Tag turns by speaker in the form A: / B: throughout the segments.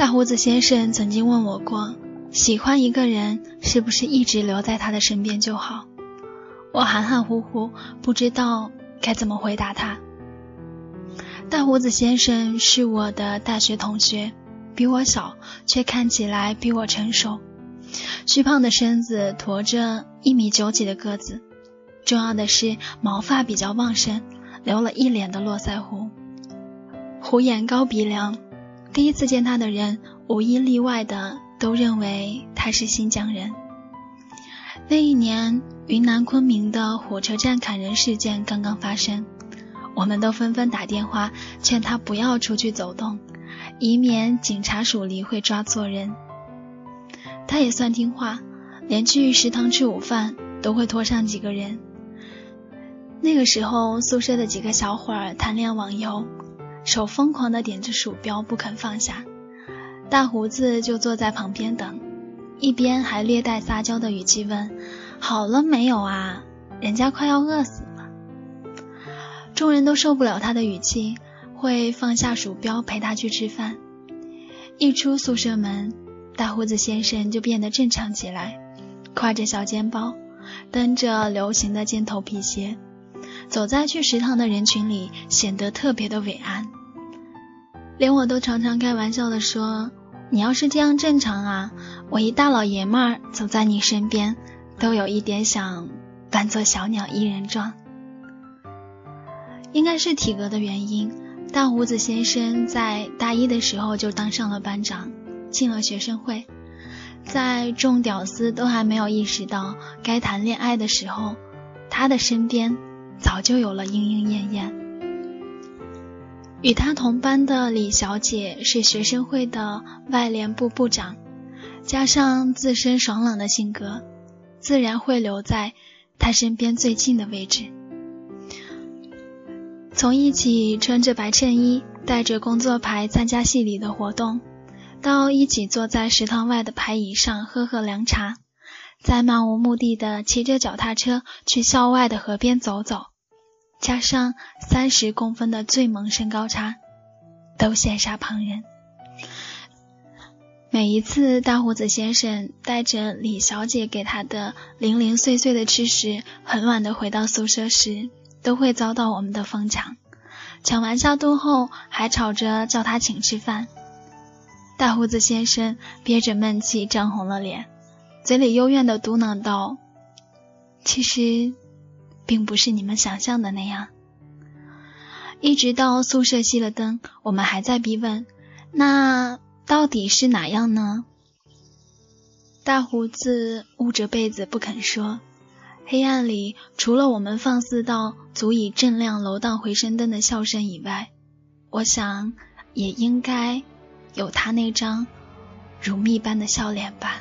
A: 大胡子先生曾经问我过，喜欢一个人是不是一直留在他的身边就好？我含含糊糊，不知道该怎么回答他。大胡子先生是我的大学同学，比我小，却看起来比我成熟。虚胖的身子，驮着一米九几的个子，重要的是毛发比较旺盛，留了一脸的络腮胡，虎眼高鼻梁。第一次见他的人，无一例外的都认为他是新疆人。那一年，云南昆明的火车站砍人事件刚刚发生，我们都纷纷打电话劝他不要出去走动，以免警察署里会抓错人。他也算听话，连去食堂吃午饭都会拖上几个人。那个时候，宿舍的几个小伙儿谈恋爱网游，手疯狂地点着鼠标不肯放下，大胡子就坐在旁边等，一边还略带撒娇的语气问：“好了没有啊？人家快要饿死了。”众人都受不了他的语气，会放下鼠标陪他去吃饭。一出宿舍门。大胡子先生就变得正常起来，挎着小肩包，蹬着流行的尖头皮鞋，走在去食堂的人群里，显得特别的伟岸。连我都常常开玩笑的说：“你要是这样正常啊，我一大老爷们儿走在你身边，都有一点想扮作小鸟依人状。”应该是体格的原因，大胡子先生在大一的时候就当上了班长。进了学生会，在众屌丝都还没有意识到该谈恋爱的时候，他的身边早就有了莺莺燕燕。与他同班的李小姐是学生会的外联部部长，加上自身爽朗的性格，自然会留在他身边最近的位置。从一起穿着白衬衣，带着工作牌参加系里的活动。到一起坐在食堂外的排椅上喝喝凉茶，再漫无目的的骑着脚踏车去校外的河边走走，加上三十公分的最萌身高差，都羡煞旁人。每一次大胡子先生带着李小姐给他的零零碎碎的吃食，很晚的回到宿舍时，都会遭到我们的疯抢，抢完下肚后还吵着叫他请吃饭。大胡子先生憋着闷气，涨红了脸，嘴里幽怨的嘟囔道：“其实，并不是你们想象的那样。”一直到宿舍熄了灯，我们还在逼问：“那到底是哪样呢？”大胡子捂着被子不肯说。黑暗里，除了我们放肆到足以震亮楼道回声灯的笑声以外，我想也应该。有他那张如蜜般的笑脸吧。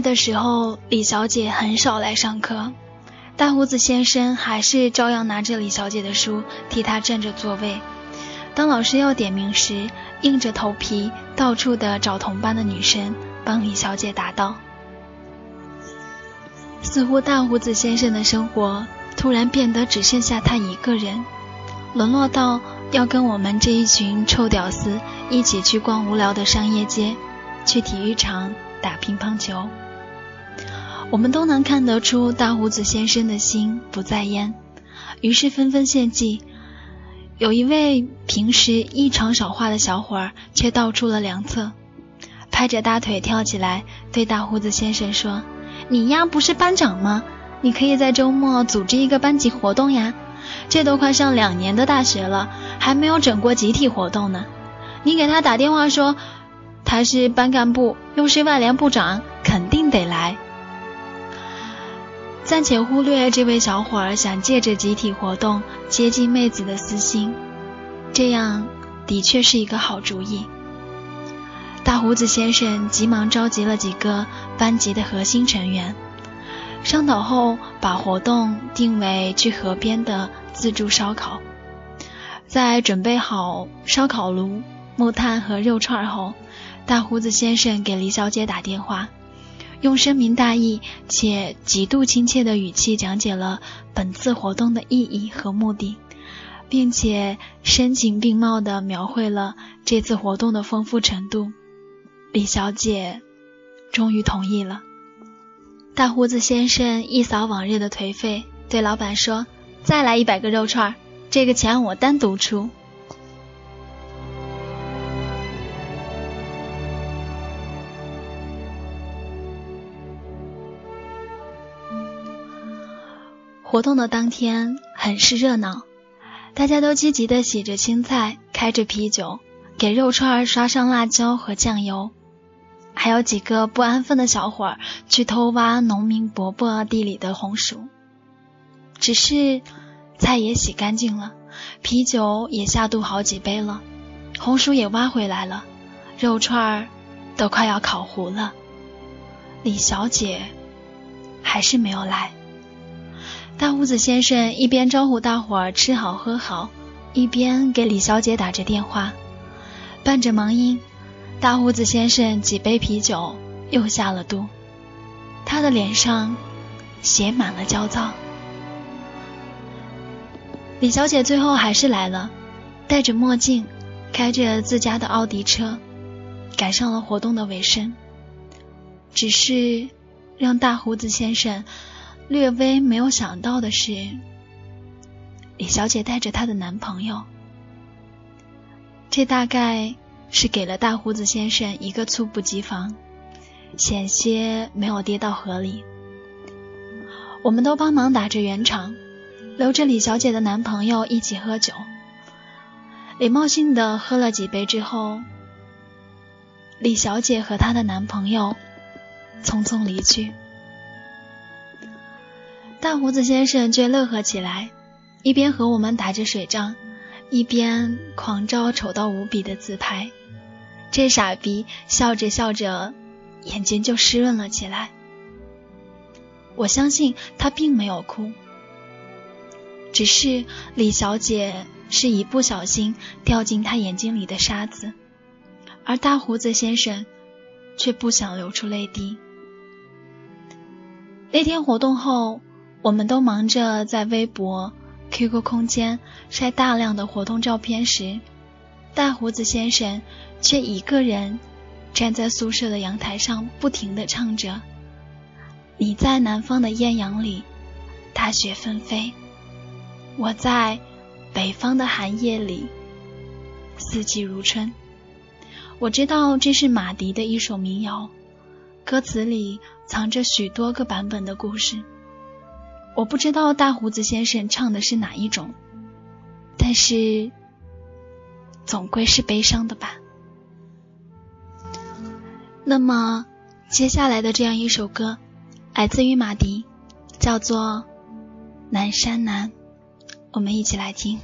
A: 的时候，李小姐很少来上课，大胡子先生还是照样拿着李小姐的书替她占着座位。当老师要点名时，硬着头皮到处的找同班的女生帮李小姐答道。似乎大胡子先生的生活突然变得只剩下他一个人，沦落到要跟我们这一群臭屌丝一起去逛无聊的商业街，去体育场。打乒乓球，我们都能看得出大胡子先生的心不在焉，于是纷纷献计。有一位平时异常少话的小伙儿却道出了良策，拍着大腿跳起来，对大胡子先生说：“你呀，不是班长吗？你可以在周末组织一个班级活动呀。这都快上两年的大学了，还没有整过集体活动呢。你给他打电话说。”他是班干部，又是外联部长，肯定得来。暂且忽略这位小伙儿想借着集体活动接近妹子的私心，这样的确是一个好主意。大胡子先生急忙召集了几个班级的核心成员，商讨后，把活动定为去河边的自助烧烤。在准备好烧烤炉、木炭和肉串后，大胡子先生给李小姐打电话，用深明大义且极度亲切的语气讲解了本次活动的意义和目的，并且声情并茂地描绘了这次活动的丰富程度。李小姐终于同意了。大胡子先生一扫往日的颓废，对老板说：“再来一百个肉串，这个钱我单独出。”活动的当天很是热闹，大家都积极地洗着青菜，开着啤酒，给肉串刷上辣椒和酱油。还有几个不安分的小伙儿去偷挖农民伯伯地里的红薯，只是菜也洗干净了，啤酒也下肚好几杯了，红薯也挖回来了，肉串都快要烤糊了。李小姐还是没有来。大胡子先生一边招呼大伙儿吃好喝好，一边给李小姐打着电话，伴着忙音。大胡子先生几杯啤酒又下了肚，他的脸上写满了焦躁。李小姐最后还是来了，戴着墨镜，开着自家的奥迪车，赶上了活动的尾声。只是让大胡子先生略微没有想到的是，李小姐带着她的男朋友，这大概。是给了大胡子先生一个猝不及防，险些没有跌到河里。我们都帮忙打着圆场，留着李小姐的男朋友一起喝酒。礼貌性的喝了几杯之后，李小姐和她的男朋友匆匆离去。大胡子先生却乐呵起来，一边和我们打着水仗，一边狂照丑到无比的自拍。这傻逼笑着笑着，眼睛就湿润了起来。我相信他并没有哭，只是李小姐是一不小心掉进他眼睛里的沙子，而大胡子先生却不想流出泪滴。那天活动后，我们都忙着在微博、QQ 空间晒大量的活动照片时，大胡子先生。却一个人站在宿舍的阳台上，不停地唱着：“你在南方的艳阳里，大雪纷飞；我在北方的寒夜里，四季如春。”我知道这是马迪的一首民谣，歌词里藏着许多个版本的故事。我不知道大胡子先生唱的是哪一种，但是总归是悲伤的吧。那么，接下来的这样一首歌，来自于马迪，叫做《南山南》，我们一起来听。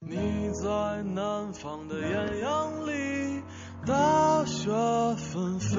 B: 你在南方的艳阳里，大雪纷飞；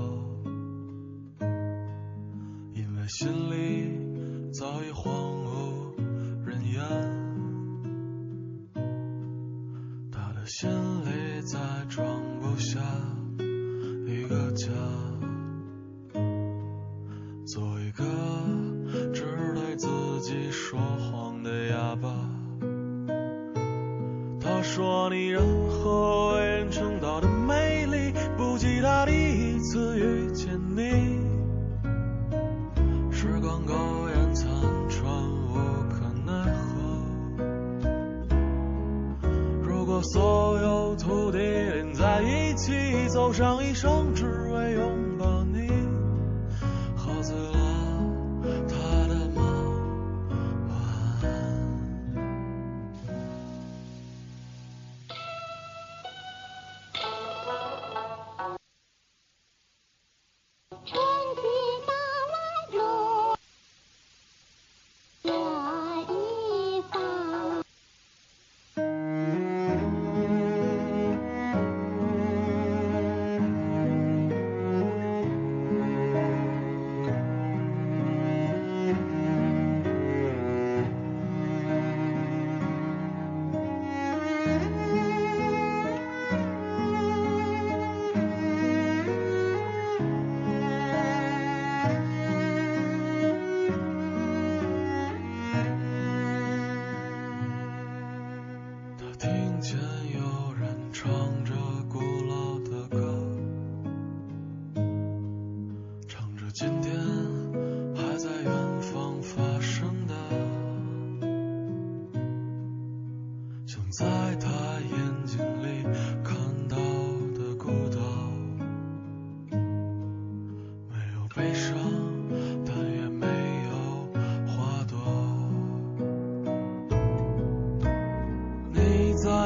B: 次遇见你。时光苟延残喘，无可奈何。如果所有土地连在一起，走上一生，只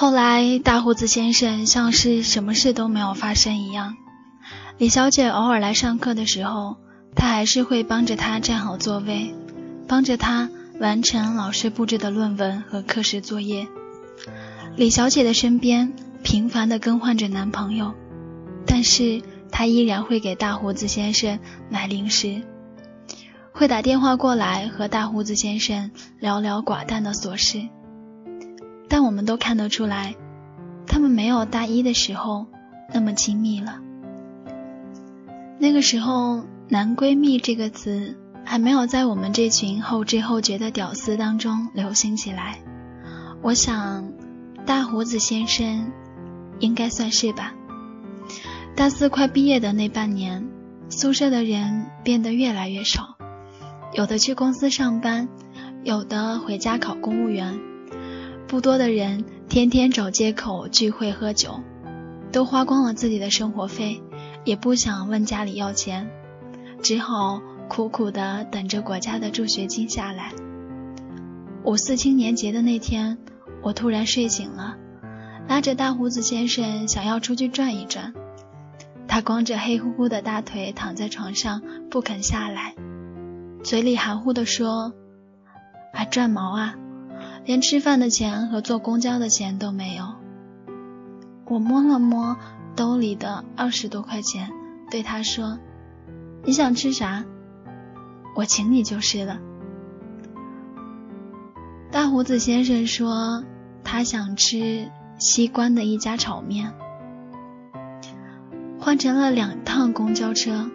A: 后来，大胡子先生像是什么事都没有发生一样。李小姐偶尔来上课的时候，他还是会帮着她站好座位，帮着她完成老师布置的论文和课时作业。李小姐的身边频繁地更换着男朋友，但是她依然会给大胡子先生买零食，会打电话过来和大胡子先生聊聊寡淡的琐事。但我们都看得出来，他们没有大一的时候那么亲密了。那个时候，“男闺蜜”这个词还没有在我们这群后知后觉的屌丝当中流行起来。我想，大胡子先生应该算是吧。大四快毕业的那半年，宿舍的人变得越来越少，有的去公司上班，有的回家考公务员。不多的人天天找借口聚会喝酒，都花光了自己的生活费，也不想问家里要钱，只好苦苦的等着国家的助学金下来。五四青年节的那天，我突然睡醒了，拉着大胡子先生想要出去转一转。他光着黑乎乎的大腿躺在床上不肯下来，嘴里含糊的说：“还转毛啊！”连吃饭的钱和坐公交的钱都没有。我摸了摸兜里的二十多块钱，对他说：“你想吃啥？我请你就是了。”大胡子先生说：“他想吃西关的一家炒面。换乘了两趟公交车，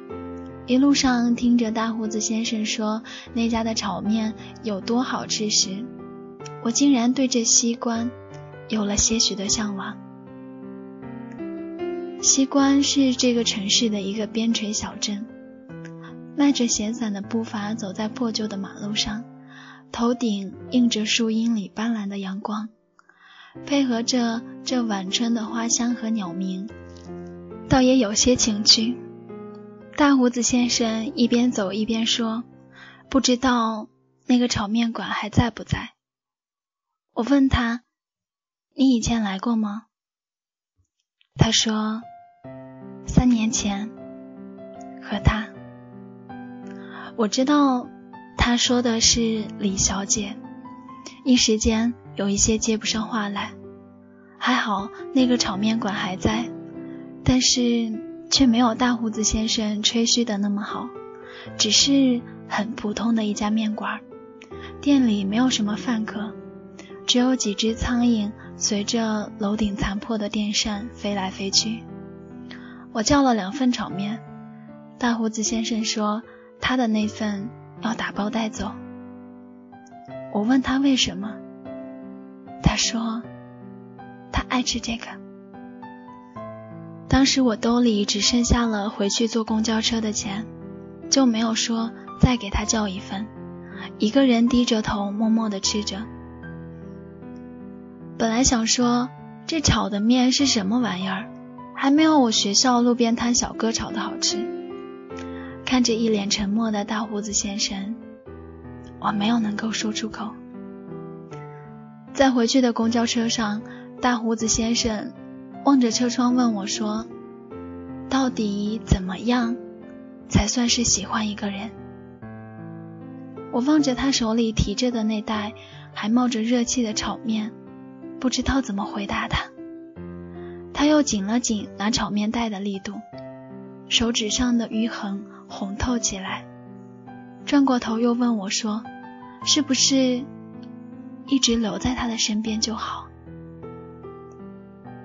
A: 一路上听着大胡子先生说那家的炒面有多好吃时，我竟然对这西关有了些许的向往。西关是这个城市的一个边陲小镇，迈着闲散的步伐走在破旧的马路上，头顶映着树荫里斑斓的阳光，配合着这晚春的花香和鸟鸣。倒也有些情趣。大胡子先生一边走一边说：“不知道那个炒面馆还在不在？”我问他：“你以前来过吗？”他说：“三年前和他。”我知道他说的是李小姐，一时间有一些接不上话来。还好那个炒面馆还在。但是却没有大胡子先生吹嘘的那么好，只是很普通的一家面馆，店里没有什么饭客，只有几只苍蝇随着楼顶残破的电扇飞来飞去。我叫了两份炒面，大胡子先生说他的那份要打包带走。我问他为什么，他说他爱吃这个。当时我兜里只剩下了回去坐公交车的钱，就没有说再给他叫一份，一个人低着头默默地吃着。本来想说这炒的面是什么玩意儿，还没有我学校路边摊小哥炒的好吃。看着一脸沉默的大胡子先生，我没有能够说出口。在回去的公交车上，大胡子先生。望着车窗问我说：“到底怎么样才算是喜欢一个人？”我望着他手里提着的那袋还冒着热气的炒面，不知道怎么回答他。他又紧了紧拿炒面袋的力度，手指上的淤痕红透起来。转过头又问我说：“是不是一直留在他的身边就好？”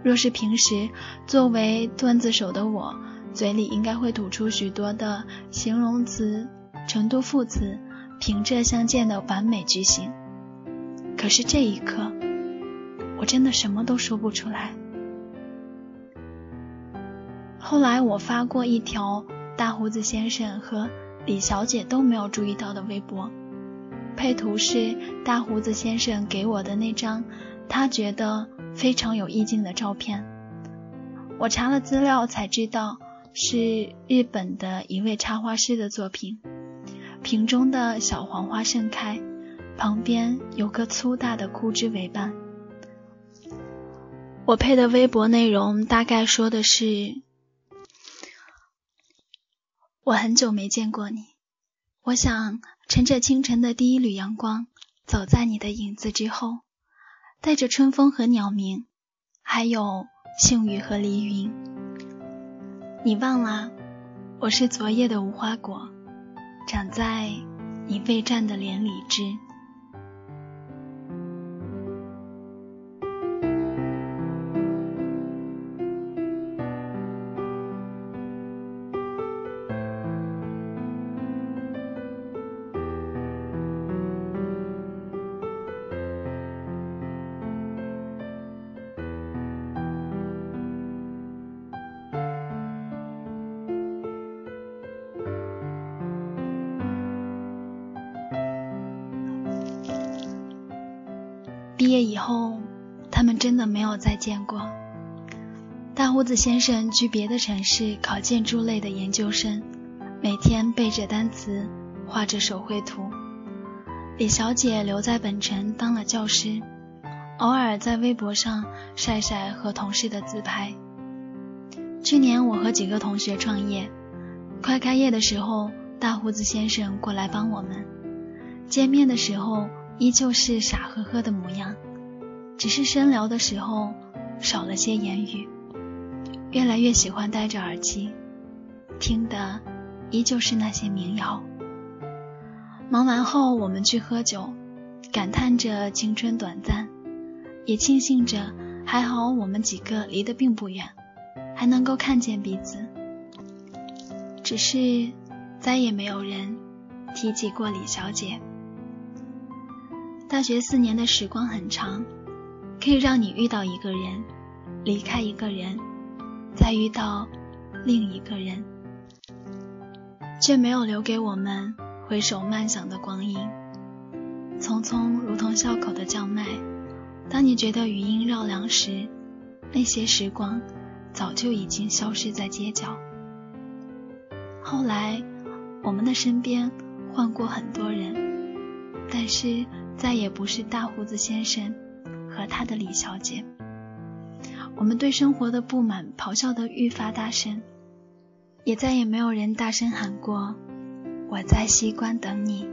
A: 若是平时作为段子手的我，嘴里应该会吐出许多的形容词、程度副词，平仄相间的完美句型。可是这一刻，我真的什么都说不出来。后来我发过一条大胡子先生和李小姐都没有注意到的微博，配图是大胡子先生给我的那张，他觉得。非常有意境的照片，我查了资料才知道是日本的一位插画师的作品。瓶中的小黄花盛开，旁边有个粗大的枯枝为伴。我配的微博内容大概说的是：我很久没见过你，我想乘着清晨的第一缕阳光，走在你的影子之后。带着春风和鸟鸣，还有杏雨和梨云。你忘了，我是昨夜的无花果，长在你未绽的莲里枝。毕业以后，他们真的没有再见过。大胡子先生去别的城市考建筑类的研究生，每天背着单词，画着手绘图。李小姐留在本城当了教师，偶尔在微博上晒晒和同事的自拍。去年我和几个同学创业，快开业的时候，大胡子先生过来帮我们。见面的时候。依旧是傻呵呵的模样，只是深聊的时候少了些言语。越来越喜欢戴着耳机，听的依旧是那些民谣。忙完后，我们去喝酒，感叹着青春短暂，也庆幸着还好我们几个离得并不远，还能够看见彼此。只是再也没有人提及过李小姐。大学四年的时光很长，可以让你遇到一个人，离开一个人，再遇到另一个人，却没有留给我们回首漫想的光阴。匆匆如同笑口的叫卖。当你觉得余音绕梁时，那些时光早就已经消失在街角。后来，我们的身边换过很多人，但是再也不是大胡子先生和他的李小姐。我们对生活的不满咆哮得愈发大声，也再也没有人大声喊过“我在西关等你”。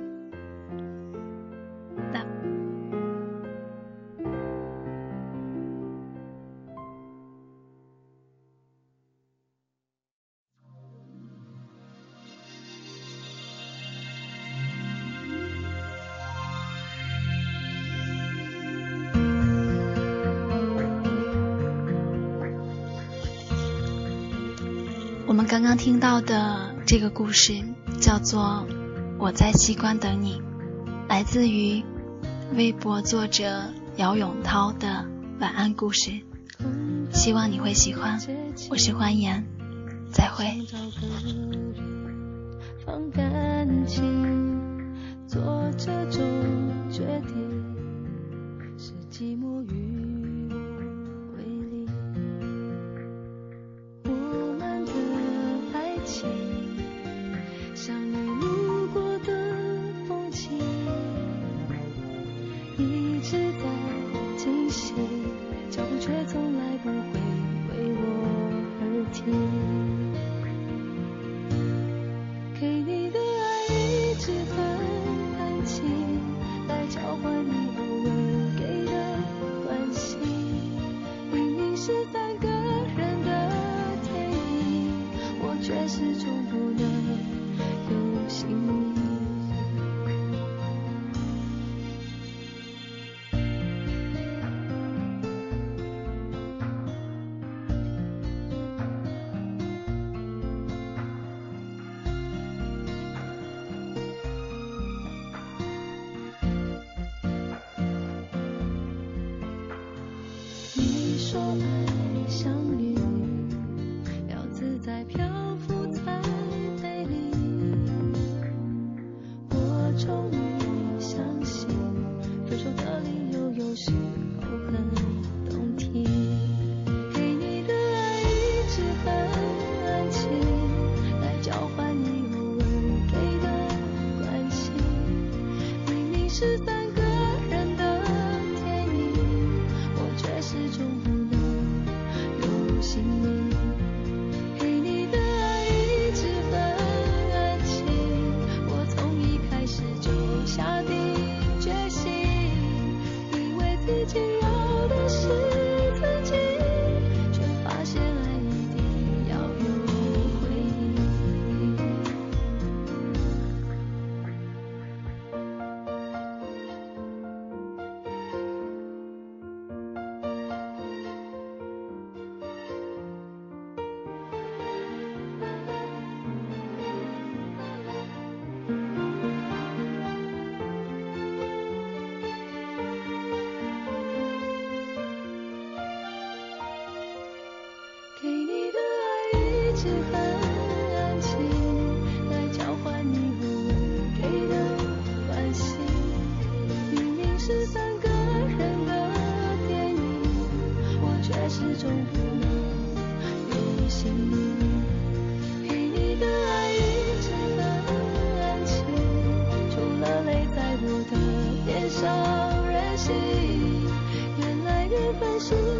A: 我们刚刚听到的这个故事叫做《我在西关等你》，来自于微博作者姚永涛的晚安故事，希望你会喜欢。我是欢颜，再会。
C: 放感情，做这种决定，伤人心，越来越烦心。